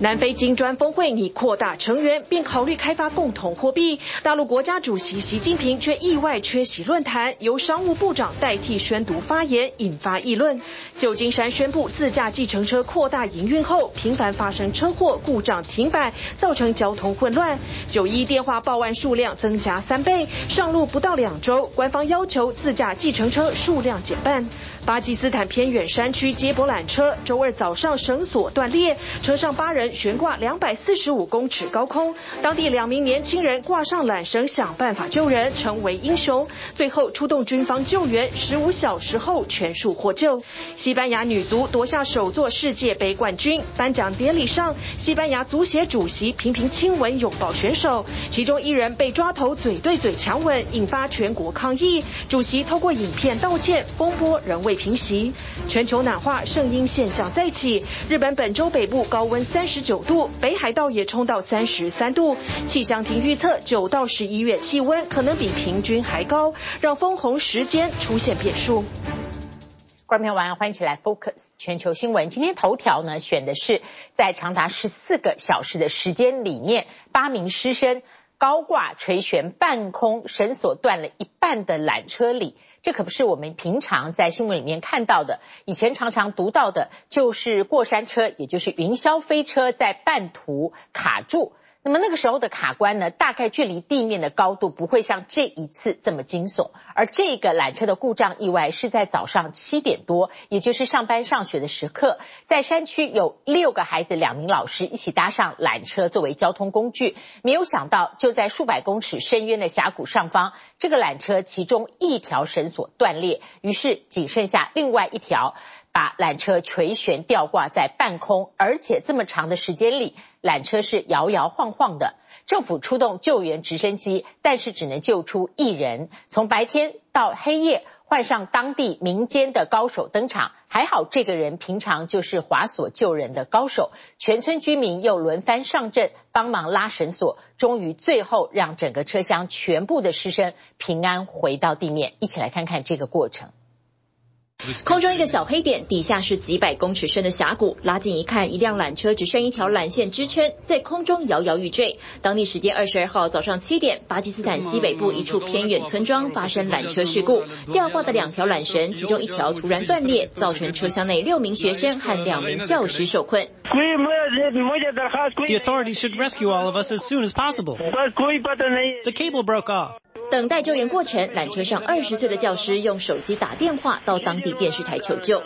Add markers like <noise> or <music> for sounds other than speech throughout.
南非金砖峰会拟扩大成员，并考虑开发共同货币。大陆国家主席习近平却意外缺席论坛，由商务部长代替宣读发言，引发议论。旧金山宣布自驾计程车扩大营运后，频繁发生车祸、故障停摆，造成交通混乱。九一电话报案数量增加三倍，上路不到两周，官方要求自驾计程车数量减半。巴基斯坦偏远山区接驳缆车周二早上绳索断裂，车上八人悬挂两百四十五公尺高空，当地两名年轻人挂上缆绳想办法救人，成为英雄。最后出动军方救援，十五小时后全数获救。西班牙女足夺下首座世界杯冠军，颁奖典礼上，西班牙足协主席频频亲吻拥抱选手，其中一人被抓头嘴对嘴强吻，引发全国抗议。主席透过影片道歉，风波仍未平息，全球暖化圣婴现象再起。日本本周北部高温三十九度，北海道也冲到三十三度。气象厅预测，九到十一月气温可能比平均还高，让丰红时间出现变数。观众朋友晚上欢迎起来 Focus 全球新闻。今天头条呢选的是在长达十四个小时的时间里面，八名师生高挂垂悬半空，绳索断了一半的缆车里。这可不是我们平常在新闻里面看到的，以前常常读到的，就是过山车，也就是云霄飞车在半途卡住。那么那个时候的卡关呢，大概距离地面的高度不会像这一次这么惊悚。而这个缆车的故障意外是在早上七点多，也就是上班上学的时刻，在山区有六个孩子、两名老师一起搭上缆车作为交通工具，没有想到就在数百公尺深渊的峡谷上方，这个缆车其中一条绳索断裂，于是仅剩下另外一条。把缆车垂悬吊挂在半空，而且这么长的时间里，缆车是摇摇晃晃的。政府出动救援直升机，但是只能救出一人。从白天到黑夜，换上当地民间的高手登场。还好这个人平常就是滑索救人的高手，全村居民又轮番上阵帮忙拉绳索，终于最后让整个车厢全部的师生平安回到地面。一起来看看这个过程。空中一个小黑点，底下是几百公尺深的峡谷。拉近一看，一辆缆车只剩一条缆线支撑，在空中摇摇欲坠。当地时间二十二号早上七点，巴基斯坦西北部一处偏远村庄发生缆车事故，吊挂的两条缆绳，其中一条突然断裂，造成车厢内六名学生和两名教师受困。The authorities should rescue all of us as soon as possible. The cable broke off. 等待救援过程，缆车上二十岁的教师用手机打电话到当地电视台求救。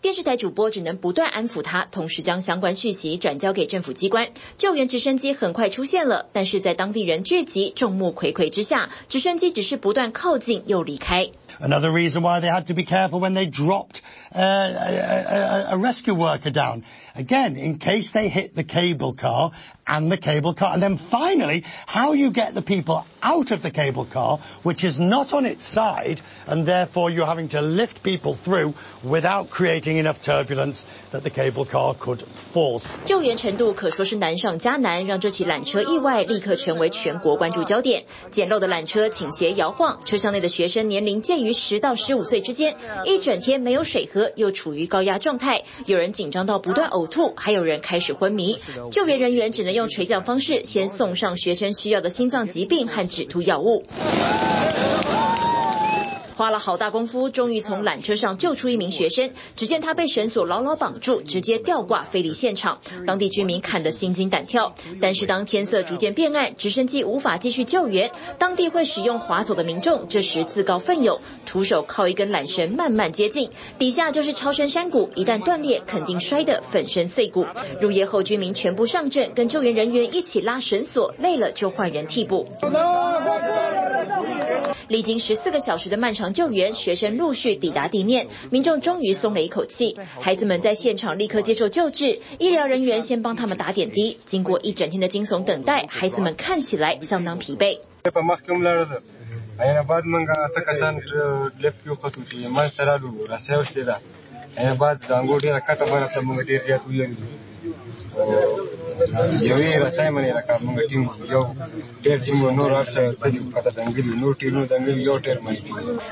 电视台主播只能不断安抚他，同时将相关讯息转交给政府机关。救援直升机很快出现了，但是在当地人聚集、众目睽睽之下，直升机只是不断靠近又离开。Another reason why they had to be careful when they dropped uh, a, a, a rescue worker down. Again, in case they hit the cable car and the cable car. And then finally, how you get the people out of the cable car, which is not on its side, and therefore you're having to lift people through without creating enough turbulence that the cable car could fall. 救援程度可说是难上加难，让这起缆车意外立刻成为全国关注焦点。简陋的缆车倾斜摇晃，车厢内的学生年龄介于 于十到十五岁之间，一整天没有水喝，又处于高压状态，有人紧张到不断呕吐，还有人开始昏迷。救援人员只能用垂降方式先送上学生需要的心脏疾病和止吐药物。花了好大功夫，终于从缆车上救出一名学生。只见他被绳索牢牢绑住，直接吊挂飞离现场。当地居民看得心惊胆跳。但是当天色逐渐变暗，直升机无法继续救援。当地会使用滑索的民众这时自告奋勇，徒手靠一根缆绳慢慢接近。底下就是超深山谷，一旦断裂，肯定摔得粉身碎骨。入夜后，居民全部上阵，跟救援人员一起拉绳索，累了就换人替补。历经十四个小时的漫长。救援学生陆续抵达地面，民众终于松了一口气。孩子们在现场立刻接受救治，医疗人员先帮他们打点滴。经过一整天的惊悚等待，孩子们看起来相当疲惫。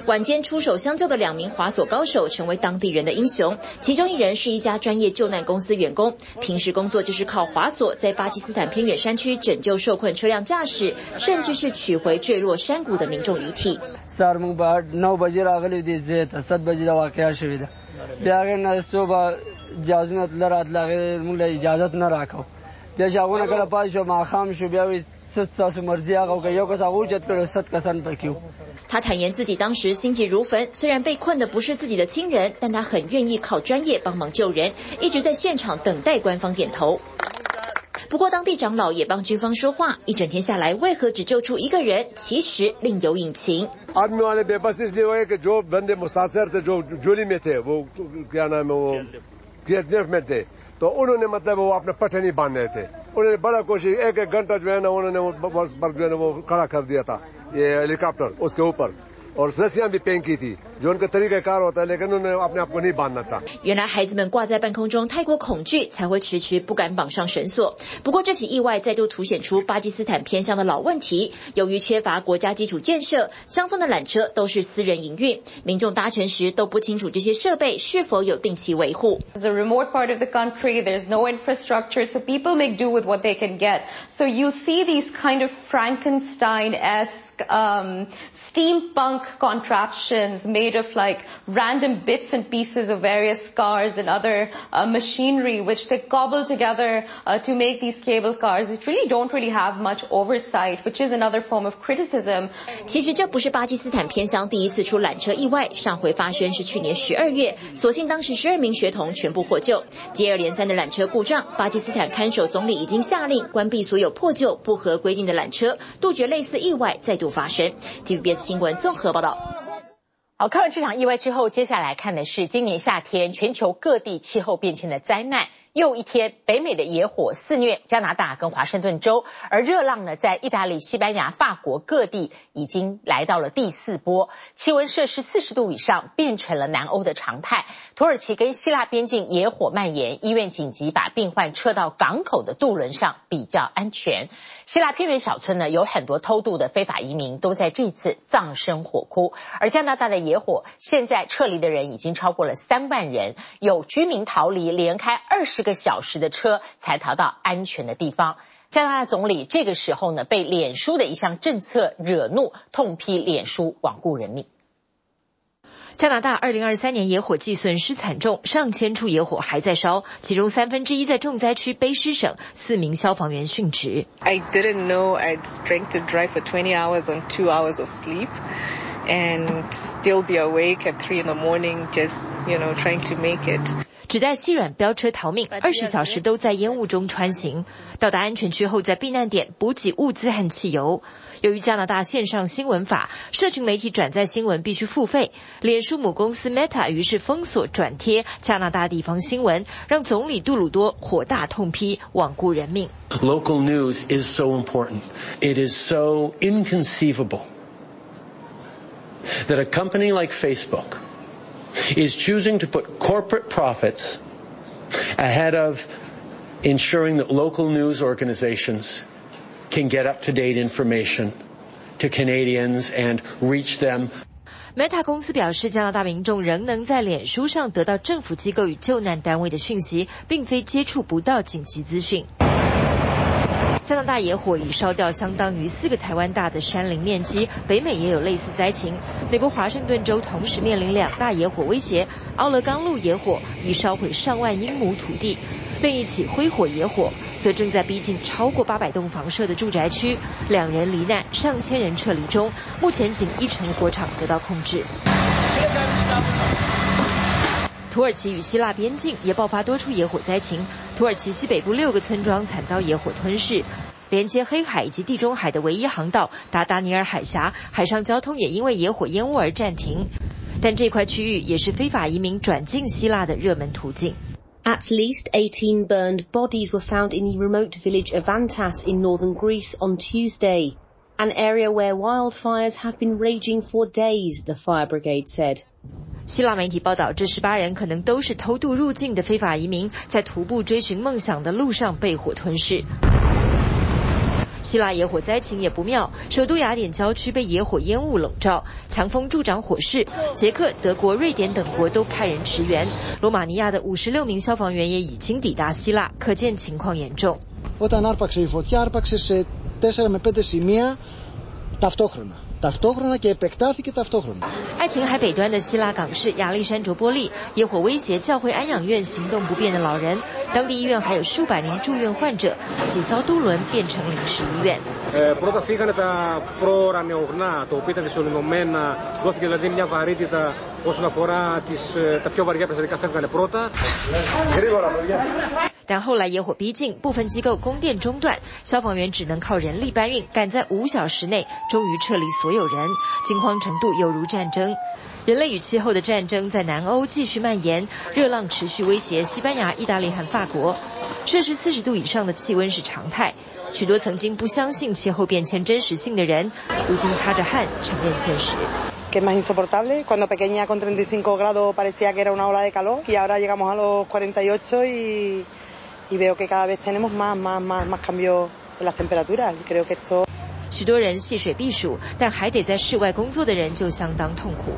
晚间出手相救的两名滑索高手成为当地人的英雄，其中一人是一家专业救难公司员工，平时工作就是靠滑索在巴基斯坦偏远山区拯救受困车辆驾驶，甚至是取回坠落山谷的民众遗体。他坦言自己当时心急如焚，虽然被困的不是自己的亲人，但他很愿意靠专业帮忙救人，一直在现场等待官方点头。不过当地长老也帮军方说话，一整天下来为何只救出一个人？其实另有隐情。تو انہوں نے مطلب وہ اپنے پٹھے نہیں باندھ رہے تھے۔ انہوں نے بڑا کوشش، ایک ایک گھنٹہ جو ہے نا انہوں نے وہ کھڑا کر دیا تھا، یہ ہیلی کاپٹر اس کے اوپر۔ 原来孩子们挂在半空中太过恐惧，才会迟迟不敢绑上绳索。不过这起意外再度凸显出巴基斯坦偏乡的老问题：由于缺乏国家基础建设，乡村的缆车都是私人营运，民众搭乘时都不清楚这些设备是否有定期维护。The remote part of the country, there's no infrastructure, so people make do with what they can get. So you see these kind of Frankenstein-esque, um, steampunk contraptions made of like random bits and pieces of various cars and other uh, machinery, which they cobble together uh, to make these cable cars. It really don't really have much oversight, which is another form of criticism. 其实这不是巴基斯坦偏乡第一次出缆车意外，上回发生是去年十二月，所幸当时十二名学童全部获救。接二连三的缆车故障，巴基斯坦看守总理已经下令关闭所有破旧不合规定的缆车，杜绝类似意外再度发生。TVBS 新闻综合报道。好，看完这场意外之后，接下来看的是今年夏天全球各地气候变迁的灾难。又一天，北美的野火肆虐加拿大跟华盛顿州，而热浪呢，在意大利、西班牙、法国各地已经来到了第四波，气温摄氏四十度以上变成了南欧的常态。土耳其跟希腊边境野火蔓延，医院紧急把病患撤到港口的渡轮上，比较安全。希腊偏远小村呢，有很多偷渡的非法移民都在这次葬身火窟。而加拿大的野火，现在撤离的人已经超过了三万人，有居民逃离，连开二十个小时的车才逃到安全的地方。加拿大总理这个时候呢，被脸书的一项政策惹怒，痛批脸书罔顾人命。加拿大二零二三年野火季损失惨重，上千处野火还在烧，其中三分之一在重灾区卑诗省，四名消防员殉职。I didn't know I'd strength to drive for twenty hours on two hours of sleep, and still be awake at three in the morning, just you know trying to make it. 只带细软飙车逃命，二十小时都在烟雾中穿行。到达安全区后，在避难点补给物资和汽油。由于加拿大线上新闻法，社群媒体转载新闻必须付费。脸书母公司 Meta 于是封锁转贴加拿大地方新闻，让总理杜鲁多火大痛批罔顾人命。Local news is so important. It is so inconceivable that a company like Facebook is choosing to put corporate profits ahead of ensuring that local news organizations can get up-to-date information to Canadians and reach them. Meta 公司表示，加拿大民众仍能在脸书上得到政府机构与救难单位的讯息，并非接触不到紧急资讯。 加拿大野火已烧掉相当于四个台湾大的山林面积，北美也有类似灾情。美国华盛顿州同时面临两大野火威胁，奥勒冈路野火已烧毁上万英亩土地，另一起灰火野火则正在逼近超过八百栋房舍的住宅区，两人罹难，上千人撤离中，目前仅一成火场得到控制。土耳其与希腊边境也爆发多处野火灾情，土耳其西北部六个村庄惨遭野火吞噬，连接黑海以及地中海的唯一航道达达尼尔海峡，海上交通也因为野火烟雾而暂停。但这块区域也是非法移民转进希腊的热门途径。At least 18 burned bodies were found in the remote village of Avantas in northern Greece on Tuesday, an area where wildfires have been raging for days, the fire brigade said. 希腊媒体报道，这十八人可能都是偷渡入境的非法移民，在徒步追寻梦想的路上被火吞噬。希腊野火灾情也不妙，首都雅典郊区被野火烟雾笼罩，强风助长火势。捷克、德国、瑞典等国都派人驰援，罗马尼亚的五十六名消防员也已经抵达希腊，可见情况严重。爱琴海北端的希腊港市亚历山卓波利，野火威胁教会安养院行动不便的老人，当地医院还有数百名住院患者，几艘渡轮变成临时医院。但后来野火逼近，部分机构供电中断，消防员只能靠人力搬运，赶在五小时内终于撤离所有人。惊慌程度犹如战争，人类与气候的战争在南欧继续蔓延，热浪持续威胁西班牙、意大利和法国，摄氏四十度以上的气温是常态。许多曾经不相信气候变迁真实性的人，如今擦着汗承认现实。许多人戏水避暑，但还得在室外工作的人就相当痛苦。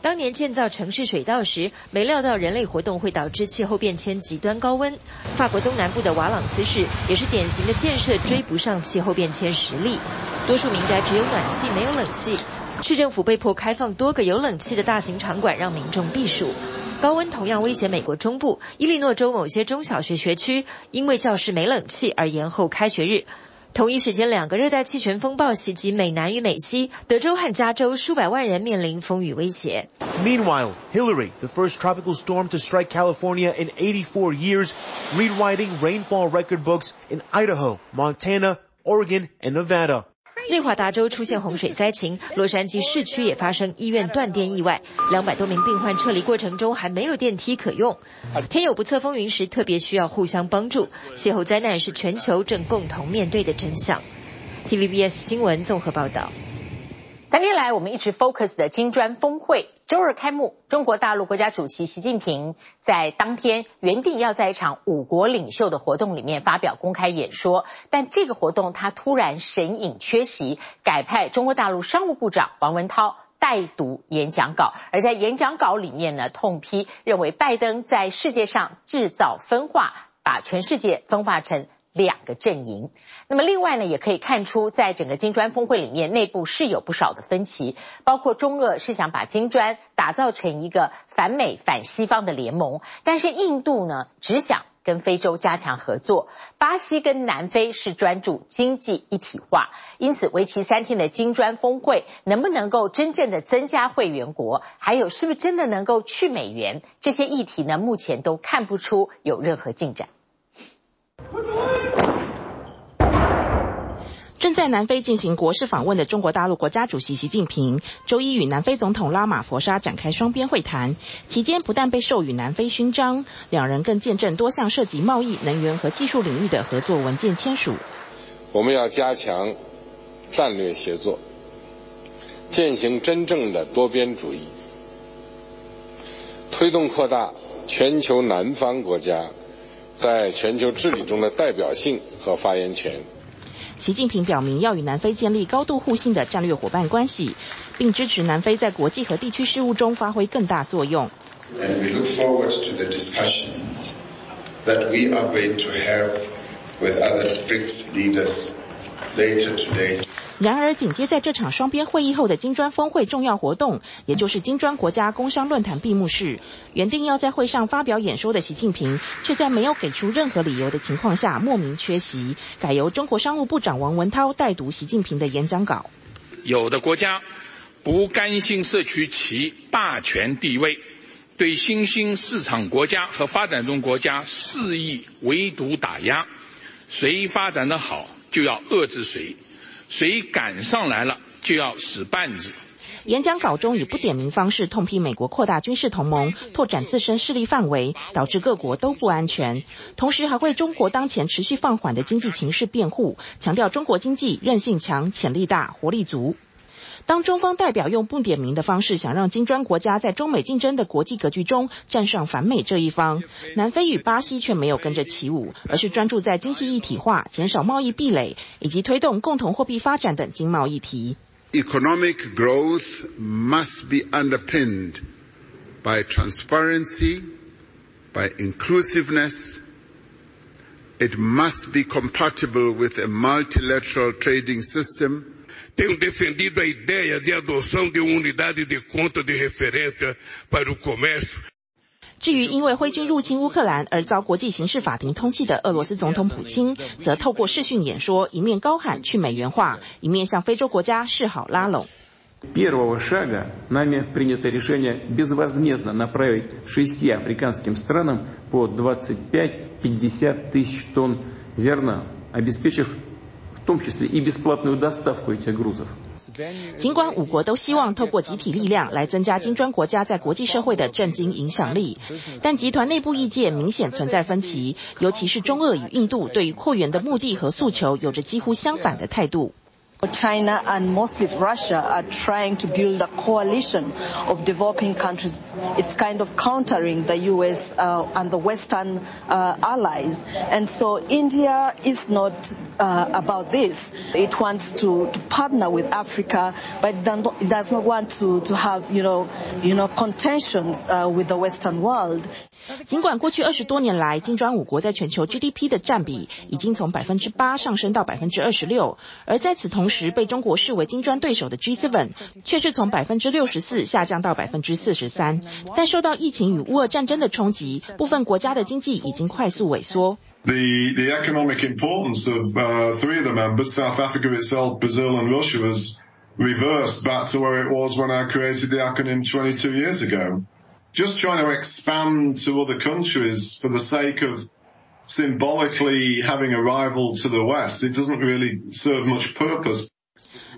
当年建造城市水道时，没料到人类活动会导致气候变迁极端高温。法国东南部的瓦朗斯市也是典型的建设追不上气候变迁实力，多数民宅只有暖气，没有冷气。市政府被迫开放多个有冷气的大型场馆，让民众避暑。高温同样威胁美国中部，伊利诺州某些中小学学区因为教室没冷气而延后开学日。同一时间，两个热带气旋风暴袭击美南与美西，德州和加州数百万人面临风雨威胁。Meanwhile, Hillary, the first tropical storm to strike California in 84 years, rewriting rainfall record books in Idaho, Montana, Oregon, and Nevada. 内华达州出现洪水灾情，洛杉矶市区也发生医院断电意外，两百多名病患撤离过程中还没有电梯可用。天有不测风云时，特别需要互相帮助。气候灾难是全球正共同面对的真相。TVBS 新闻综合报道。三天来，我们一直 focus 的金砖峰会周二开幕。中国大陆国家主席习近平在当天原定要在一场五国领袖的活动里面发表公开演说，但这个活动他突然神隐缺席，改派中国大陆商务部长王文涛代读演讲稿。而在演讲稿里面呢，痛批认为拜登在世界上制造分化，把全世界分化成两个阵营。那么另外呢，也可以看出，在整个金砖峰会里面，内部是有不少的分歧，包括中俄是想把金砖打造成一个反美反西方的联盟，但是印度呢，只想跟非洲加强合作，巴西跟南非是专注经济一体化，因此为期三天的金砖峰会能不能够真正的增加会员国，还有是不是真的能够去美元，这些议题呢，目前都看不出有任何进展。正在南非进行国事访问的中国大陆国家主席习近平，周一与南非总统拉马佛沙展开双边会谈，期间不但被授予南非勋章，两人更见证多项涉及贸易、能源和技术领域的合作文件签署。我们要加强战略协作，践行真正的多边主义，推动扩大全球南方国家在全球治理中的代表性和发言权。习近平表明要与南非建立高度互信的战略伙伴关系，并支持南非在国际和地区事务中发挥更大作用。And we look forward to the discussions that we are going to have with other BRICS leaders later today. 然而，紧接在这场双边会议后的金砖峰会重要活动，也就是金砖国家工商论坛闭幕式，原定要在会上发表演说的习近平，却在没有给出任何理由的情况下莫名缺席，改由中国商务部长王文涛代读习近平的演讲稿。有的国家不甘心失去其霸权地位，对新兴市场国家和发展中国家肆意围堵打压，谁发展的好就要遏制谁。谁赶上来了就要使绊子。演讲稿中以不点名方式痛批美国扩大军事同盟，拓展自身势力范围，导致各国都不安全。同时还为中国当前持续放缓的经济形势辩护，强调中国经济韧性强、潜力大、活力足。当中方代表用不点名的方式，想让金砖国家在中美竞争的国际格局中站上反美这一方，南非与巴西却没有跟着起舞，而是专注在经济一体化、减少贸易壁垒以及推动共同货币发展等经贸议题。Economic growth must be underpinned by transparency, by inclusiveness. It must be compatible with a multilateral trading system. Tenho defendido a ideia de adoção de uma unidade de conta de referência para o comércio. 至于因为挥军入侵乌克兰而遭国际刑事法庭通缉的俄罗斯总统普京，则透过视讯演说，一面高喊去美元化，一面向非洲国家示好拉拢。尽管五国都希望透过集体力量来增加金砖国家在国际社会的政经影响力，但集团内部意见明显存在分歧，尤其是中俄与印度对于扩员的目的和诉求有着几乎相反的态度。China and mostly Russia are trying to build a coalition of developing countries. It's kind of countering the U.S. Uh, and the Western uh, allies. And so India is not uh, about this. It wants to, to partner with Africa, but it does not want to, to have, you know, you know, contentions with the Western world. 尽管过去二十多年来，金砖五国在全球 GDP 的占比已经从百分之八上升到百分之二十六，而在此同时，被中国视为金砖对手的 G7 却是从百分之六十四下降到百分之四十三。但受到疫情与乌俄战争的冲击，部分国家的经济已经快速萎缩。The the economic importance of three of the members, South Africa itself, Brazil and Russia, was reversed back to where it was when I created the acronym 22 years ago. Just trying to expand to other countries for the sake of symbolically having a rival to the West, it doesn't really serve much purpose.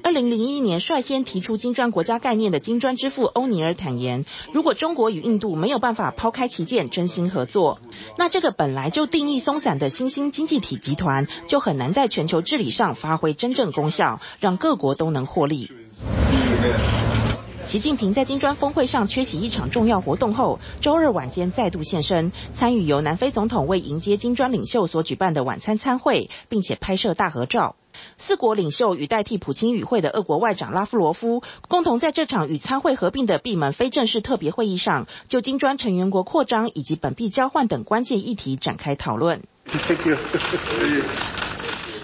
二零零一年率先提出金砖国家概念的金砖之父欧尼尔坦言，如果中国与印度没有办法抛开旗舰，真心合作，那这个本来就定义松散的新兴经济体集团，就很难在全球治理上发挥真正功效，让各国都能获利。习近平在金砖峰会上缺席一场重要活动后，周二晚间再度现身，参与由南非总统为迎接金砖领袖所举办的晚餐参会，并且拍摄大合照。四国领袖与代替普京与会的俄国外长拉夫罗夫，共同在这场与参会合并的闭门非正式特别会议上，就金砖成员国扩张以及本币交换等关键议题展开讨论。<laughs>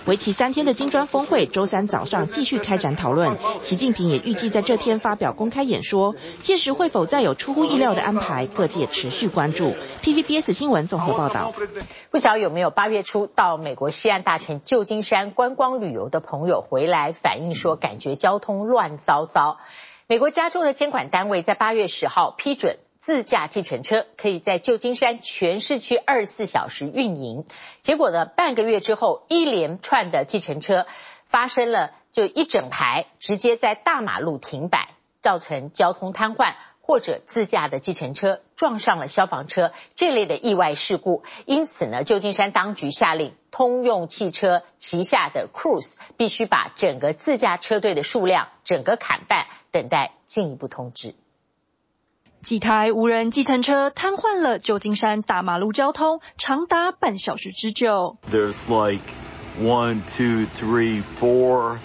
为期三天的金砖峰会，周三早上继续开展讨论。习近平也预计在这天发表公开演说，届时会否再有出乎意料的安排，各界持续关注。TVBS 新闻综合报道。不晓有没有八月初到美国西岸大城旧金山观光旅游的朋友回来反映说，感觉交通乱糟糟。美国加州的监管单位在八月十号批准。自驾计程车可以在旧金山全市区二十四小时运营，结果呢，半个月之后，一连串的计程车发生了就一整排直接在大马路停摆，造成交通瘫痪，或者自驾的计程车撞上了消防车这类的意外事故。因此呢，旧金山当局下令，通用汽车旗下的 Cruise 必须把整个自驾车队的数量整个砍半，等待进一步通知。几台无人计程车瘫痪了旧金山大马路交通，长达半小时之久。There's like one, two, three, four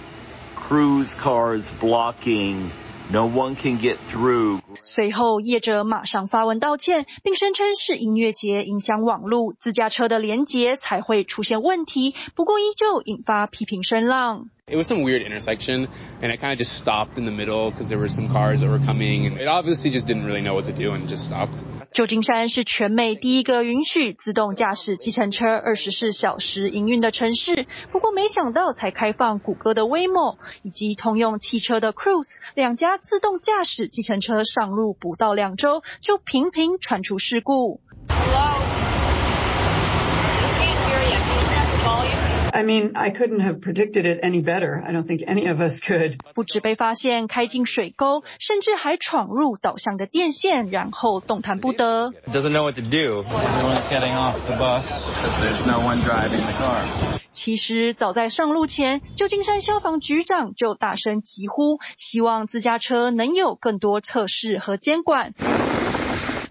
cruise cars blocking. No one can get through. 随后业者马上发文道歉，并声称是音乐节影响网路，自驾车的连接才会出现问题。不过依旧引发批评声浪。It was some weird intersection, and it kind of just stopped in the middle because there were some cars that were coming, and it obviously just didn't really know what to do and just stopped. 旧金山是全美第一个允许自动驾驶计程车二十四小时营运的城市。不过，没想到才开放谷歌的 Waymo 以及通用汽车的 Cruise 两家自动驾驶计程车上路不到两周，就频频传出事故。I mean, I couldn't have predicted it any better. I don't think any of us could. 不止被发现开进水沟，甚至还闯入导向的电线，然后动弹不得。Doesn't know what to do. Everyone's getting off the bus because there's no one driving the car. 其实早在上路前，旧金山消防局长就大声疾呼，希望自驾车能有更多测试和监管。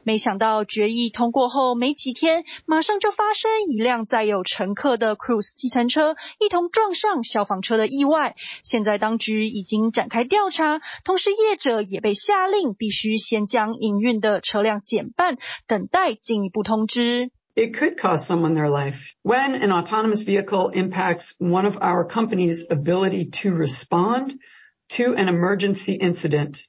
没想到决议通过后没几天，马上就发生一辆载有乘客的 Cruise 计程车一同撞上消防车的意外。现在当局已经展开调查，同时业者也被下令必须先将营运的车辆减半，等待进一步通知。It could cost someone their life. When an autonomous vehicle impacts one of our company's ability to respond to an emergency incident,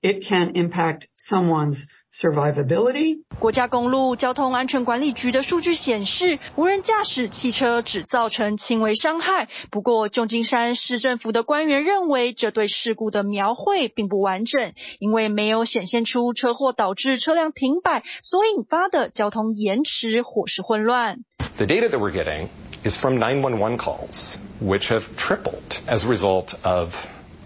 it can impact someone's survivability. 国家公路交通安全管理局的数据显示，无人驾驶汽车只造成轻微伤害。不过，旧金山市政府的官员认为，这对事故的描绘并不完整，因为没有显现出车祸导致车辆停摆所引发的交通延迟或是混乱。The data that we're getting is from 911 calls, which have tripled as a result of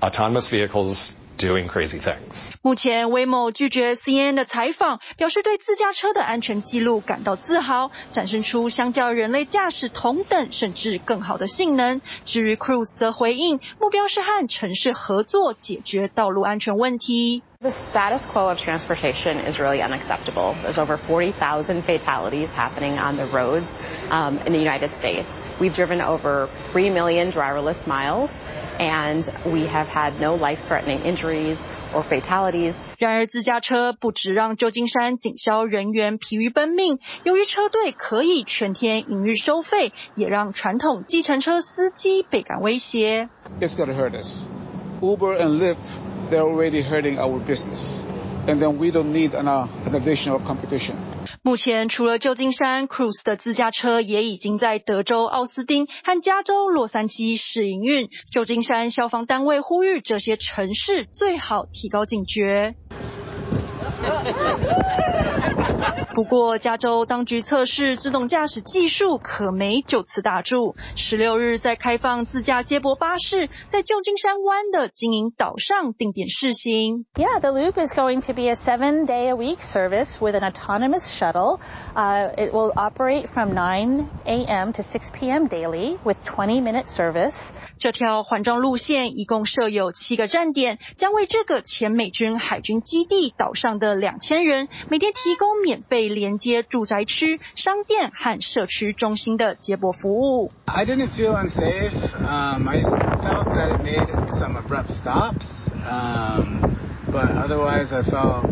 autonomous vehicles. Doing crazy things. 目前，Waymo 拒绝 CNN 的采访，表示对自驾车的安全记录感到自豪，展现出相较人类驾驶同等甚至更好的性能。至于 Cruise 则回应，目标是和城市合作解决道路安全问题。The status quo of transportation is really unacceptable. There's over 40,000 fatalities happening on the roads um, in the United States. We've driven over 3 million driverless miles. And we have had no life-threatening injuries or fatalities. 然而，自驾车不只让旧金山警消人员疲于奔命，由于车队可以全天营运收费，也让传统计程车司机倍感威胁。It's going to hurt us. Uber and Lyft, they're already hurting our business, and then we don't need an, uh, an additional competition. 目前，除了旧金山，Cruise 的自驾车也已经在德州奥斯汀和加州洛杉矶试营运。旧金山消防单位呼吁这些城市最好提高警觉。不过，加州当局测试自动驾驶技术可没就此打住。十六日在开放自驾接驳巴士在旧金山湾的经营岛上定点试行。Yeah, the Loop is going to be a seven-day-a-week service with an autonomous shuttle. Uh, it will operate from 9 a.m. to 6 p.m. daily with 20-minute service. 这条环状路线一共设有七个站点，将为这个前美军海军基地岛上的两千人每天提供免费连接住宅区、商店和社区中心的接驳服务。I didn't feel unsafe. Um, I felt that it made some abrupt stops, um, but otherwise I felt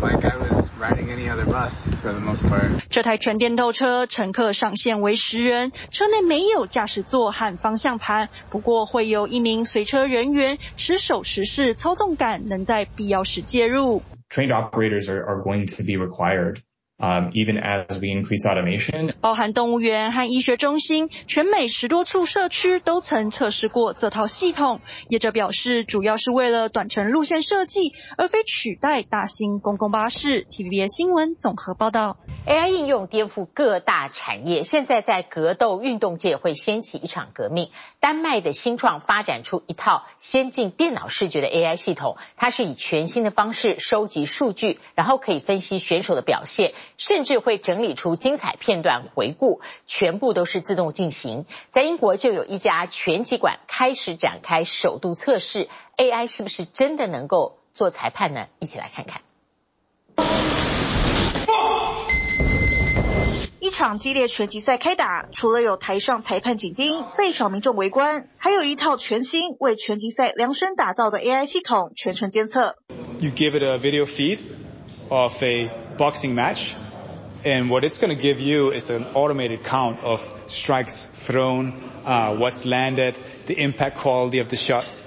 like I was riding any other bus for the most part. 这台全电动车乘客上限为十人，车内没有驾驶座和方向盘，不过会有一名随车人员持手持式操纵杆，能在必要时介入。Trained operators are, are going to be required. Um, even as we increase automation. 包含动物园和医学中心，全美十多处社区都曾测试过这套系统。业者表示，主要是为了短程路线设计，而非取代大型公共巴士。TVBS 新闻综合报道。AI 应用颠覆各大产业，现在在格斗运动界会掀起一场革命。丹麦的新创发展出一套先进电脑视觉的 AI 系统，它是以全新的方式收集数据，然后可以分析选手的表现。甚至会整理出精彩片段回顾，全部都是自动进行。在英国就有一家拳击馆开始展开首度测试，AI 是不是真的能够做裁判呢？一起来看看。一场激烈拳击赛开打，除了有台上裁判紧盯，被场民众围观，还有一套全新为拳击赛量身打造的 AI 系统全程监测。You give it a video feed of a boxing match. And what it's going to give you is an automated count of strikes thrown, uh, what's landed, the impact quality of the shots.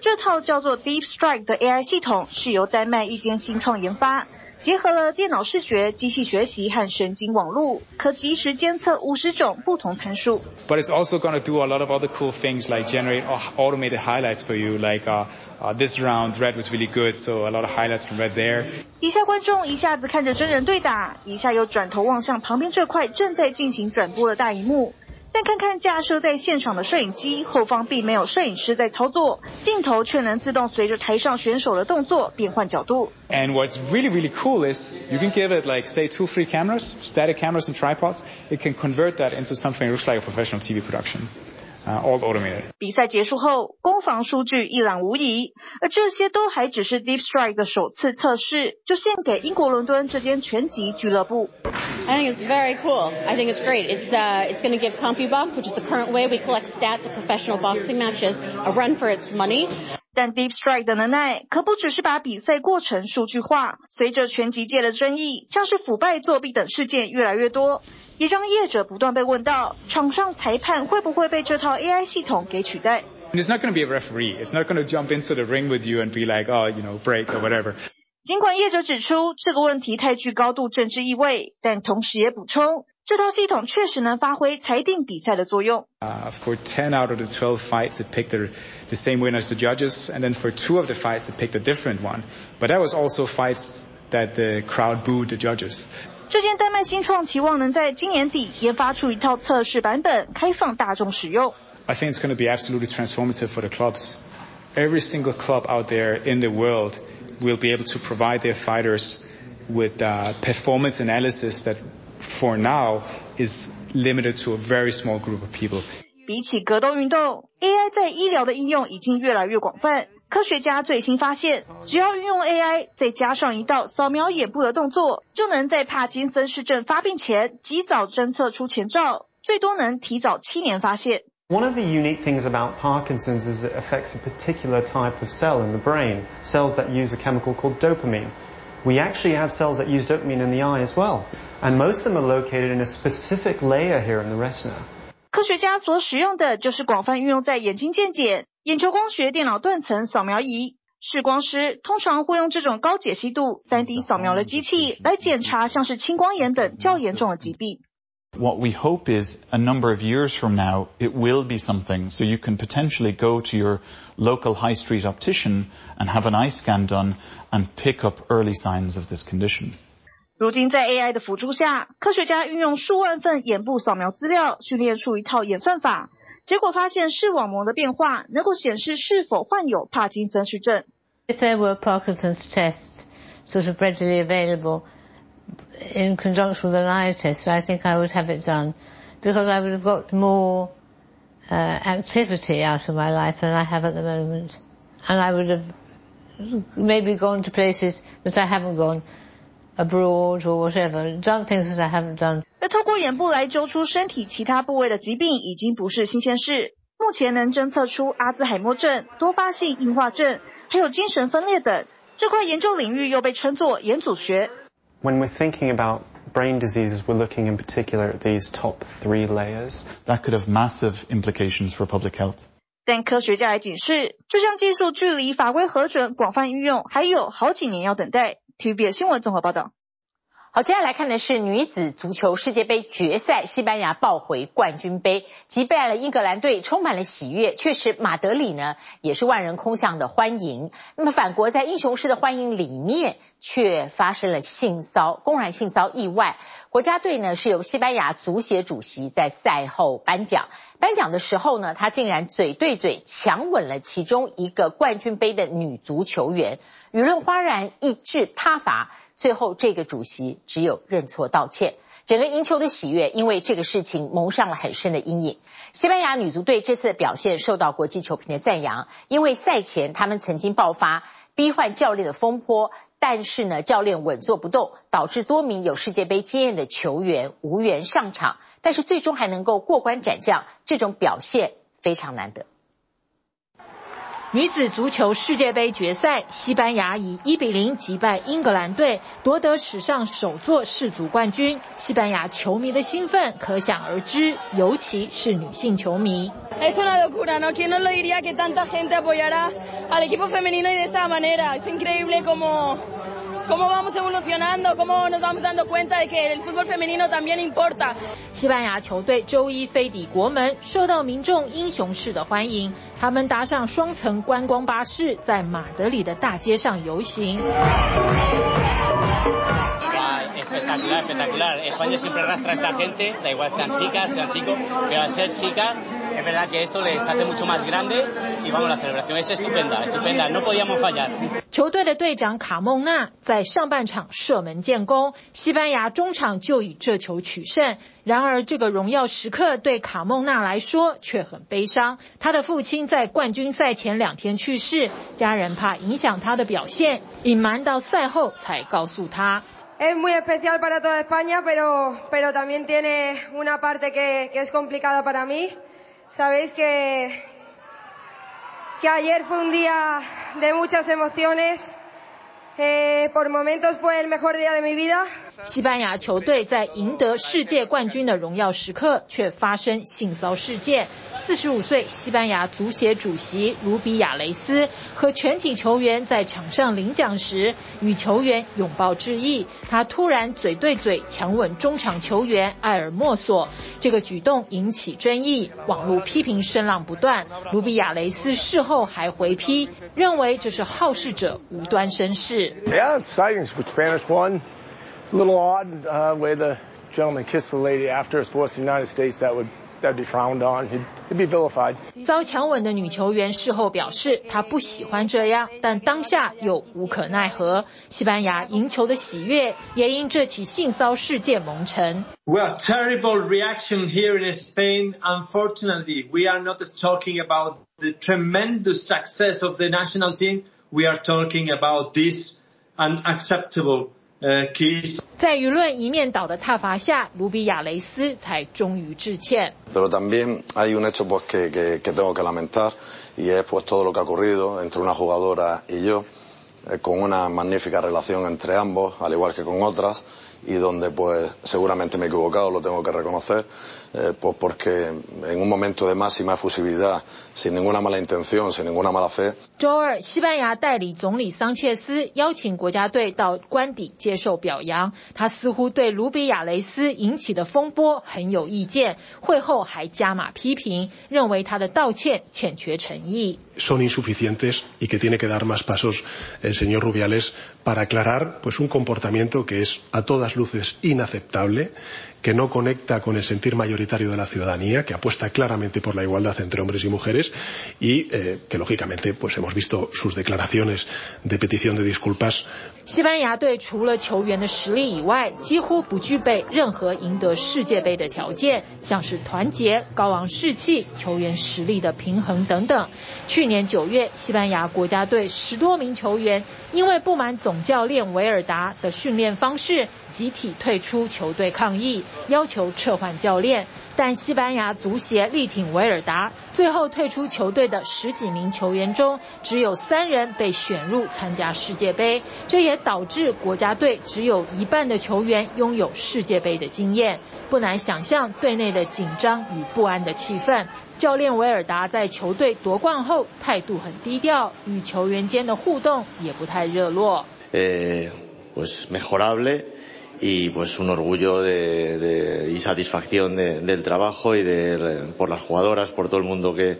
这套叫做 Deep Strike 的 AI 系统是由丹麦一间新创研发， 结合了电脑视觉、机器学习和神经网络，可及时监测五十种不同参数。But it's also going to do a lot of other cool things like generate automated highlights for you, like uh, uh, this round red was really good, so a lot of highlights from red there. 以下观众一下子看着真人对打，一下又转头望向旁边这块正在进行转播的大荧幕。但看看架设在现场的摄影机，后方并没有摄影师在操作，镜头却能自动随着台上选手的动作变换角度。And what's really really cool is you can give it like say two three cameras, static cameras and tripods. It can convert that into something that looks like a professional TV production. Uh, all automated. 比赛结束后，攻防数据一览无遗，而这些都还只是 Deep Strike 的首次测试，就献给英国伦敦这间拳击俱乐部。I think it's very cool. I think it's great. It's uh, it's going to give CompuBox, which is the current way we collect stats of professional boxing matches, a run for its money. 但 Deep Strike 的能耐可不只是把比赛过程数据化。随着拳击界的争议，像是腐败、作弊等事件越来越多，也让业者不断被问到，场上裁判会不会被这套 AI 系统给取代？It's not going to be a referee. It's not going to jump into the ring with you and be like, oh, you know, break or whatever. 尽管业者指出这个问题太具高度政治意味，但同时也补充。这套系统确实能发挥裁定比赛的作用。Uh, for 10 out of the 12 fights, it picked the, the same winner as the judges, and then for two of the fights, it picked a different one. But that was also fights that the crowd booed the judges. 这间丹麦新创期望能在今年底研发出一套测试版本，开放大众使用。I think it's going to be absolutely transformative for the clubs. Every single club out there in the world will be able to provide their fighters with uh, performance analysis that for now is limited to a very small group of people. 比起格斗运动，AI 在医疗的应用已经越来越广泛。科学家最新发现，只要运用 AI，再加上一道扫描眼部的动作，就能在帕金森氏症发病前及早侦测出前兆，最多能提早七年发现。One of the unique things about Parkinson's is it affects a particular type of cell in the brain, cells that use a chemical called dopamine. We actually have cells that use dopamine in the eye as well, and most of them are located in a specific layer here in the retina. 科学家所使用的就是广泛运用在眼睛健检、眼球光学电脑断层扫描仪。视光师通常会用这种高解析度 3D 扫描的机器来检查像是青光眼等较严重的疾病。What we hope is a number of years from now, it will be something so you can potentially go to your local high street optician and have an eye scan done and pick up early signs of this condition. 如今在 AI 的辅助下，科学家运用数万份眼部扫描资料，训练出一套演算法，结果发现视网膜的变化能够显示是否患有帕金森氏症。If there were Parkinson's tests sort of readily available, in conjunction with an eye test, I think I would have it done because I would have got more uh, activity out of my life than I have at the moment. And I would have maybe gone to places that I haven't gone Abroad or whatever, done things that I haven't done. 而透过眼部来揪出身体其他部位的疾病已经不是新鲜事。目前能侦测出阿兹海默症、多发性硬化症，还有精神分裂等。这块研究领域又被称作眼组学。when we're thinking about brain diseases, we're looking in particular at these top three layers. That could have massive implications for public health. 但科学家也警示，这项技术距离法规核准、广泛运用还有好几年要等待。TVBS 新闻综合报道。好，接下来看的是女子足球世界杯决赛，西班牙抱回冠军杯，击败了英格兰队，充满了喜悦。确实，马德里呢也是万人空巷的欢迎。那么，反国在英雄式的欢迎里面，却发生了性骚公然性骚意外。国家队呢是由西班牙足协主席在赛后颁奖，颁奖的时候呢，他竟然嘴对嘴强吻了其中一个冠军杯的女足球员，舆论哗然，一致挞伐。最后，这个主席只有认错道歉。整个赢球的喜悦，因为这个事情蒙上了很深的阴影。西班牙女足队这次的表现受到国际球评的赞扬，因为赛前他们曾经爆发逼换教练的风波，但是呢，教练稳坐不动，导致多名有世界杯经验的球员无缘上场，但是最终还能够过关斩将，这种表现非常难得。女子足球世界杯决赛，西班牙以一比零击败英格兰队，夺得史上首座世足冠军。西班牙球迷的兴奋可想而知，尤其是女性球迷。Cómo vamos evolucionando, cómo nos vamos dando cuenta de que el fútbol femenino también importa。西班牙球队周一飞抵国门，受到民众英雄式的欢迎。他们搭上双层观光巴士，在马德里的大街上游行。球队的队长卡孟纳在上半场射门建功，西班牙中场就以这球取胜。然而，这个荣耀时刻对卡孟纳来说却很悲伤。他的父亲在冠军赛前两天去世，家人怕影响他的表现，隐瞒到赛后才告诉他。Es muy especial para toda España, pero pero también tiene una parte que es complicada para mí. Sabéis que que ayer fue un día de muchas emociones. Por momentos fue el mejor día de mi vida. 西班牙球队在赢得世界冠军的荣耀时刻，却发生性骚事件。四十五岁西班牙足协主席卢比亚雷斯和全体球员在场上领奖时，与球员拥抱致意。他突然嘴对嘴强吻中场球员埃尔莫索，这个举动引起争议，网络批评声浪不断。卢比亚雷斯事后还回批，认为这是好事者无端生事。Yeah, a little odd uh, way the gentleman kissed the lady after sports in the United States. That would that'd be frowned on. He'd, he'd be vilified. 遭强吻的女球员事后表示，她不喜欢这样，但当下又无可奈何。西班牙赢球的喜悦也因这起性骚事件蒙尘。Well, terrible reaction here in Spain. Unfortunately, we are not talking about the tremendous success of the national team. We are talking about this unacceptable. 在舆论一面倒的挞伐下，卢比亚雷斯才终于致歉。Pero también hay un hecho pues que que que tengo que lamentar y es pues todo lo que ha ocurrido entre una jugadora y yo con una magnífica relación entre ambos, al igual que con otras y donde pues seguramente me he equivocado, lo tengo que reconocer. pues porque en un momento de máxima efusividad, sin ninguna mala intención, sin ninguna mala fe。周二，西班牙代理总理桑切斯邀请国家队到官邸接受表扬。他似乎对卢比亚雷斯引起的风波很有意见，会后还加码批评，认为他的道歉欠缺诚意。Son insuficientes y que tiene que dar más pasos el señor Rubiales para aclarar pues un comportamiento que es a todas luces inaceptable que no conecta con el sentir mayoritario de la ciudadanía, que apuesta claramente por la igualdad entre hombres y mujeres y eh, que lógicamente pues hemos visto sus declaraciones de petición de disculpas. 西班牙队除了球员的实力以外，几乎不具备任何赢得世界杯的条件，像是团结、高昂士气、球员实力的平衡等等。去年九月，西班牙国家队十多名球员因为不满总教练维尔达的训练方式，集体退出球队抗议。要求撤换教练，但西班牙足协力挺维尔达，最后退出球队的十几名球员中，只有三人被选入参加世界杯，这也导致国家队只有一半的球员拥有世界杯的经验。不难想象队内的紧张与不安的气氛。教练维尔达在球队夺冠后态度很低调，与球员间的互动也不太热络。Y pues un orgullo de, de, y satisfacción de, del trabajo y de, por las jugadoras, por todo el mundo que,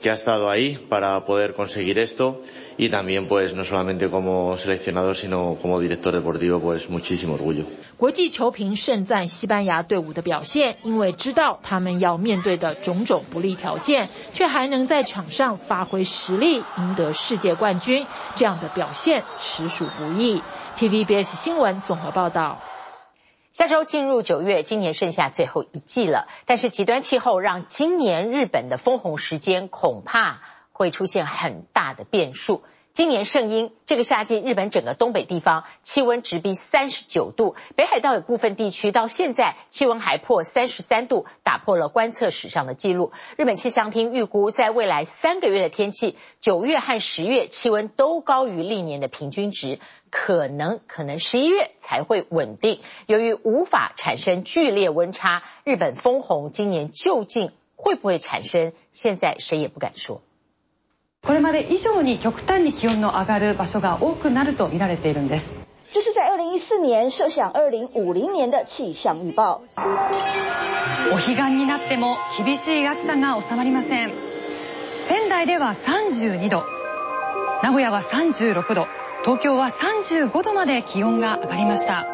que ha estado ahí para poder conseguir esto y también pues no solamente como seleccionador sino como director deportivo pues muchísimo orgullo。国际球评盛赞西班牙队伍的表现，因为知道他们要面对的种种不利条件，却还能在场上发挥实力，赢得世界冠军，这样的表现实属不易。TVBS 新闻综合报道。下周进入九月，今年剩下最后一季了。但是极端气候让今年日本的封红时间恐怕会出现很大的变数。今年圣婴这个夏季，日本整个东北地方气温直逼三十九度，北海道有部分地区到现在气温还破三十三度，打破了观测史上的记录。日本气象厅预估，在未来三个月的天气，九月和十月气温都高于历年的平均值，可能可能十一月才会稳定。由于无法产生剧烈温差，日本封红今年究竟会不会产生？现在谁也不敢说。これまで以上に极端に気温の上がる场所が多くなると见られているんです。这是在二零一四年设想二零五零年的气象预报。お彼岸になっても厳しい暑さが収まりません。仙台では32度、名古屋は36度、东京は35度まで気温が上がりました。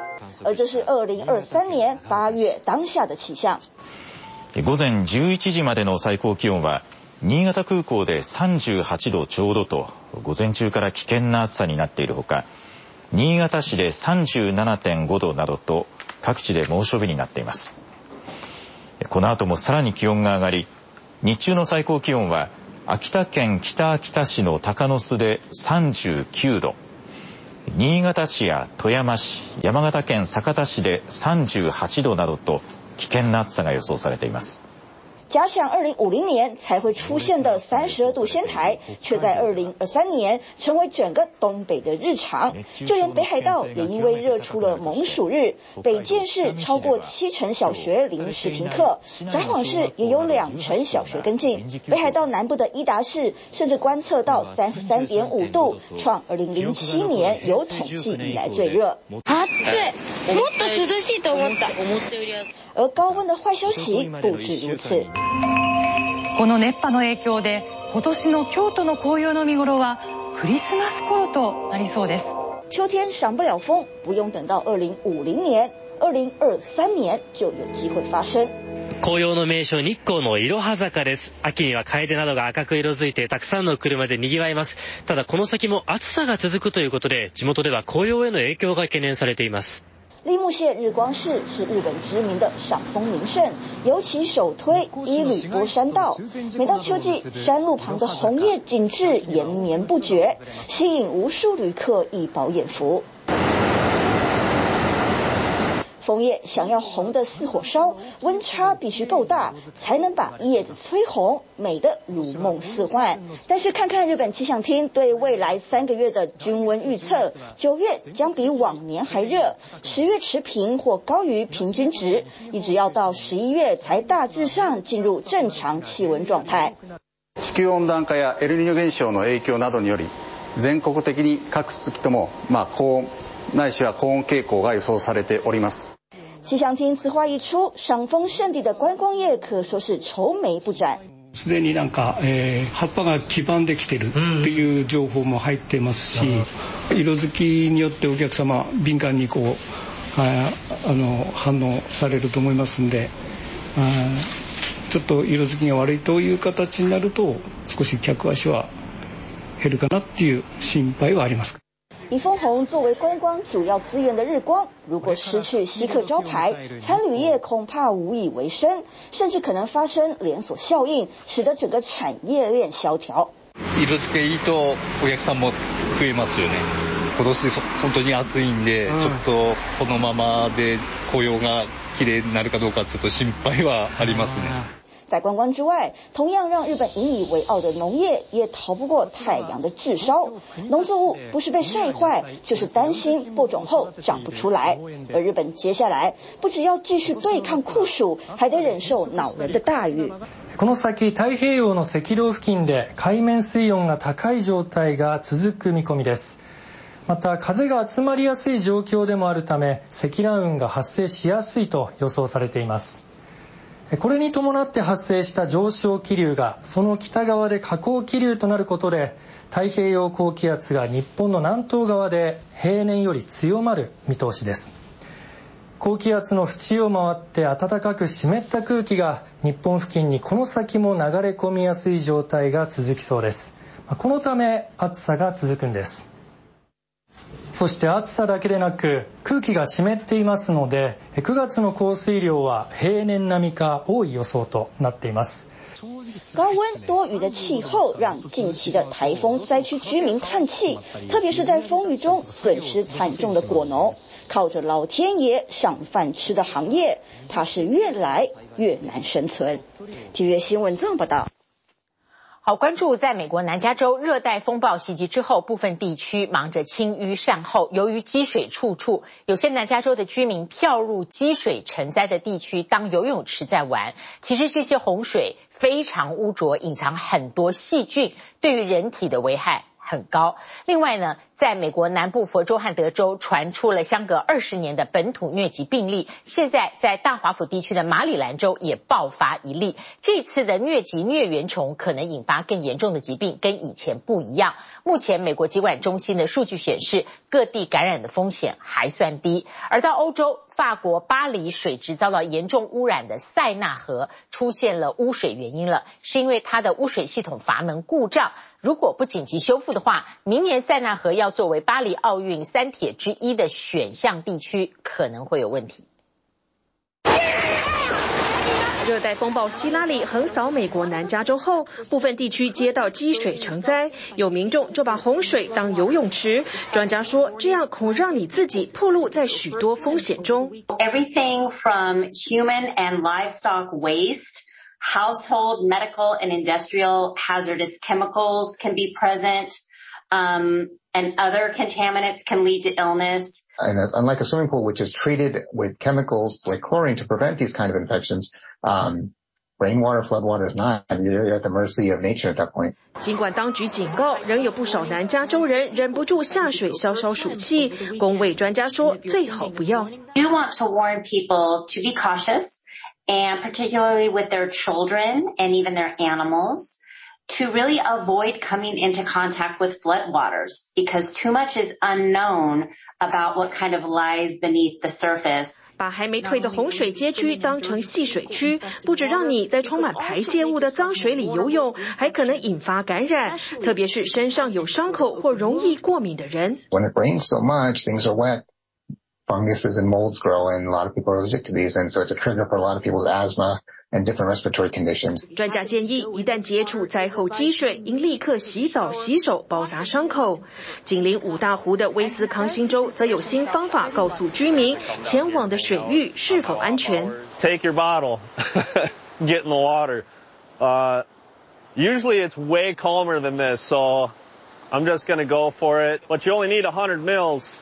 而这是二零二三年八月当下的气象。午前11时までの最高気温は新潟空港で38度ちょうどと午前中から危険な暑さになっているほか新潟市で37.5度などと各地で猛暑日になっています。この后もさらに気温が上がり日中の最高気温は秋田県北秋田市の鹰巣で39度新潟市や富山市山形県酒田市で38度などと危険な暑さが予想されています。假想二零五零年才会出现的三十二度仙台，却在二零二三年成为整个东北的日常。就连北海道也因为热出了猛暑日，北见市超过七成小学临时停课，札幌市也有两成小学跟进。北海道南部的伊达市甚至观测到三十三点五度，创二零零七年有统计以来最热。而高温的坏消息？不止如此。この热波の影响で今年の京都の红叶の见顷はクリスマス顷となりそうです。秋天赏不了枫，不用等到二零五零年，二零二三年就有机会发生。红叶の名所日光のいろは坂です。秋には枫などが赤く色づいてたくさんの车で賑わいます。ただこの先も暑さが続くということで地元では红叶への影响が悬念されています。立木县日光市是日本知名的赏枫名胜，尤其首推伊吕波山道。每到秋季，山路旁的红叶景致延绵不绝，吸引无数旅客一饱眼福。枫叶想要红得似火烧，温差必须够大，才能把叶子催红，美得如梦似幻。但是看看日本气象厅对未来三个月的均温预测，九月将比往年还热，十月持平或高于平均值，一直要到十一月才大致上进入正常气温状态。地球温暖化やエルニーニョ现象の影响などにより，全国的に各地域ともまあ高温 ないしは高温倾向が予想されております。气象厅此话一出，赏枫胜地的观光业可说是愁眉不展。すでになんか、えー、叶っぱが黄ばんできてるっていう情报も入ってますし、色づきによってお客様敏感にこうああの反応されると思いますんで、あちょっと色づきが悪いという形になると少し客足は减るかなっていう心配はあります。以枫红作为观光主要资源的日光，如果失去稀客招牌，餐旅业恐怕无以为生，甚至可能发生连锁效应，使得整个产业链萧条。色付けいいとお客さんも増えますよね。今年本当に暑いんで、ちょっとこのままで红叶が綺丽になるかどうかちょっと心配はありますね。 在观光之外，同样让日本引以为傲的农业也逃不过太阳的炙烧。农作物不是被晒坏，就是担心播种后长不出来。而日本接下来不只要继续对抗酷暑，还得忍受恼人的大雨。この先太平洋の赤道付近で海面水温が高い状态が続く见込みです。また风が集まりやすい状况でもあるため积乱云が発生しやすいと予想されています。 これに伴って発生した上升気流がその北侧で下降気流となることで太平洋高気圧が日本の南东侧で平年より强まる见通しです。高気圧の縁を回って暖かく湿った空気が日本付近にこの先も流れ込みやすい状态が続きそうです。このため暑さが続くんです。そして暑さだけでなく空気が湿っていますので9月の降水量は平年并みか多い予想となっています。高温多雨的气候让近期的台风灾区居民叹气，特别是在风雨中损失惨重的果农，靠着老天爷赏饭吃的行业，怕是越来越难生存。体育新闻这么报道。好，关注在美国南加州热带风暴袭击之后，部分地区忙着清淤善后。由于积水处处，有些南加州的居民跳入积水成灾的地区当游泳池在玩。其实这些洪水非常污浊，隐藏很多细菌，对于人体的危害很高。另外呢，在美国南部佛州和德州传出了相隔二十年的本土疟疾病例，现在在大华府地区的马里兰州也爆发一例。这次的疟疾疟原虫可能引发更严重的疾病，跟以前不一样。目前美国疾管中心的数据显示，各地感染的风险还算低。而到欧洲，法国巴黎水质遭到严重污染的塞纳河出现了污水原因了，是因为它的污水系统阀门故障。如果不紧急修复的话，明年塞纳河要作为巴黎奥运三铁之一的选项地区，可能会有问题。热带风暴希拉里横扫美国南加州后，部分地区街道积水成灾，有民众就把洪水当游泳池。专家说，这样恐让你自己暴露在许多风险中。Everything from human and livestock waste, household, medical, and industrial hazardous chemicals can be present, um, and other contaminants can lead to illness. And unlike a swimming pool, which is treated with chemicals like chlorine to prevent these kind of infections, Um, rainwater, floodwater is not. You're at the mercy of nature at that point. 尽管当局警告，仍有不少南加州人忍不住下水消消暑气。公卫专家说，最好不要。You want to warn people to be cautious, and particularly with their children and even their animals, to really avoid coming into contact with floodwaters because too much is unknown about what kind of lies beneath the surface. 把还没退的洪水街区当成戏水区，不止让你在充满排泄物的脏水里游泳，还可能引发感染，特别是身上有伤口或容易过敏的人。When it rains so much, things are wet. Funguses and molds grow, and a lot of people are allergic to these, and so it's a trigger for a lot of people's asthma. And different respiratory conditions. 专家建议，一旦接触灾后积水，应立刻洗澡洗手，包扎伤口。紧邻五大湖的威斯康星州则有新方法，告诉居民前往的水域是否安全。Take your bottle, <laughs> get in the water. Uh, usually it's way calmer than this, so I'm just going to go for it. But you only need 100 mils,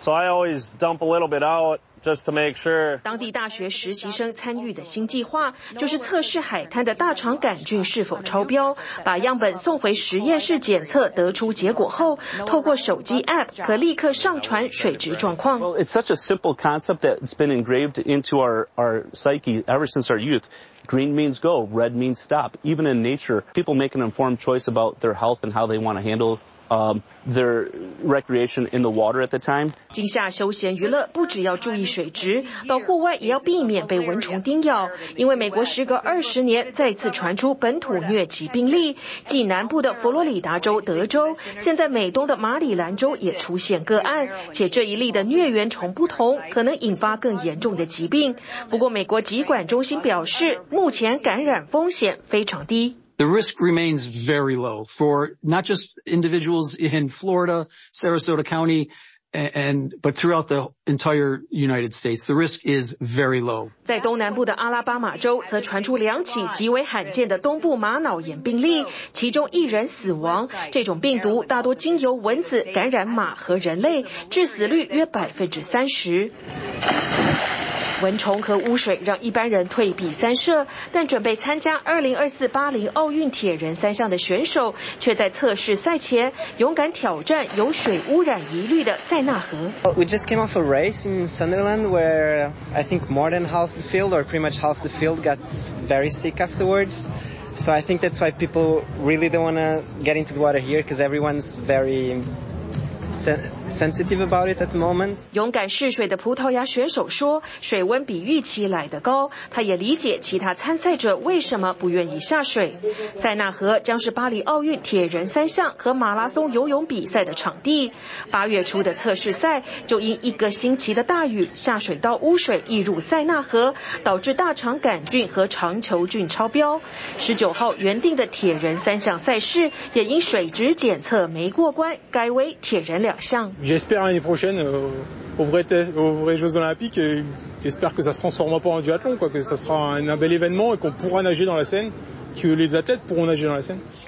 so I always dump a little bit out. Just to make sure. 当地大学实习生参与的新计划，就是测试海滩的大肠杆菌是否超标。把样本送回实验室检测，得出结果后，透过手机 App 可立刻上传水质状况。Well, it's such a simple concept that it's been engraved into our our psyche ever since our youth. Green means go, red means stop. Even in nature, people make an informed choice about their health and how they want to handle. Um, their recreation in the water at the time. 今夏休闲娱乐不只要注意水质，到户外也要避免被蚊虫叮咬。因为美国时隔二十年再次传出本土疟疾病例，继南部的佛罗里达州、德州，现在美东的马里兰州也出现个案，且这一例的疟原虫不同，可能引发更严重的疾病。不过，美国疾管中心表示，目前感染风险非常低。The risk remains very low for not just individuals in Florida, Sarasota County, and but throughout the entire United States, the risk is very low. 在东南部的阿拉巴马州，则传出两起极为罕见的东部玛瑙炎病例，其中一人死亡。这种病毒大多经由蚊子感染马和人类，致死率约百分之三十。蚊虫和污水让一般人退避三舍，但准备参加2024巴黎奥运铁人三项的选手，却在测试赛前勇敢挑战有水污染疑虑的塞纳河。We just came off a race in Sunderland where I think more than half the field or pretty much half the field got very sick afterwards. So I think that's why people really don't want to get into the water here because everyone's very sensitive about it at the moment. 勇敢试水的葡萄牙选手说，水温比预期来得高。他也理解其他参赛者为什么不愿意下水。塞纳河将是巴黎奥运铁人三项和马拉松游泳比赛的场地。八月初的测试赛就因一个星期的大雨，下水道污水溢入塞纳河，导致大肠杆菌和肠球菌超标。十九号原定的铁人三项赛事也因水质检测没过关，改为铁人两项。J'espère l'année prochaine euh, aux vrais aux vrais Jeux Olympiques et j'espère que ça se transformera pas en duathlon quoi, que ça sera un, un bel événement et qu'on pourra nager dans la Seine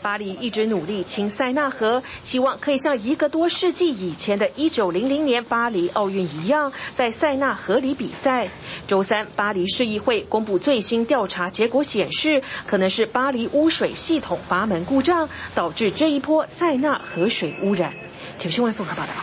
巴黎一直努力清塞纳河，希望可以像一个多世纪以前的一九零零年巴黎奥运一样，在塞纳河里比赛。周三，巴黎市议会公布最新调查结果显示，可能是巴黎污水系统阀门故障，导致这一波塞纳河水污染。请新闻综合报道。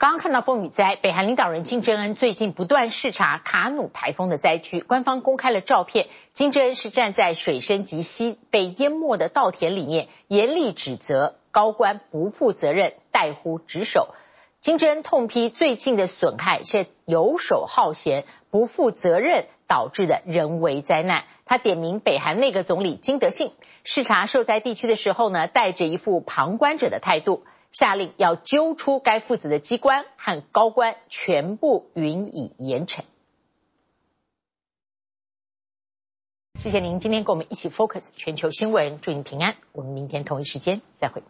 刚看到风雨灾，北韩领导人金正恩最近不断视察卡努台风的灾区，官方公开了照片。金正恩是站在水深及膝、被淹没的稻田里面，严厉指责高官不负责任、怠忽职守。金正恩痛批最近的损害是游手好闲、不负责任导致的人为灾难。他点名北韩内阁总理金德信视察受灾地区的时候呢，带着一副旁观者的态度。下令要揪出该父子的机关和高官，全部予以严惩。谢谢您今天跟我们一起 focus 全球新闻，祝您平安。我们明天同一时间再会。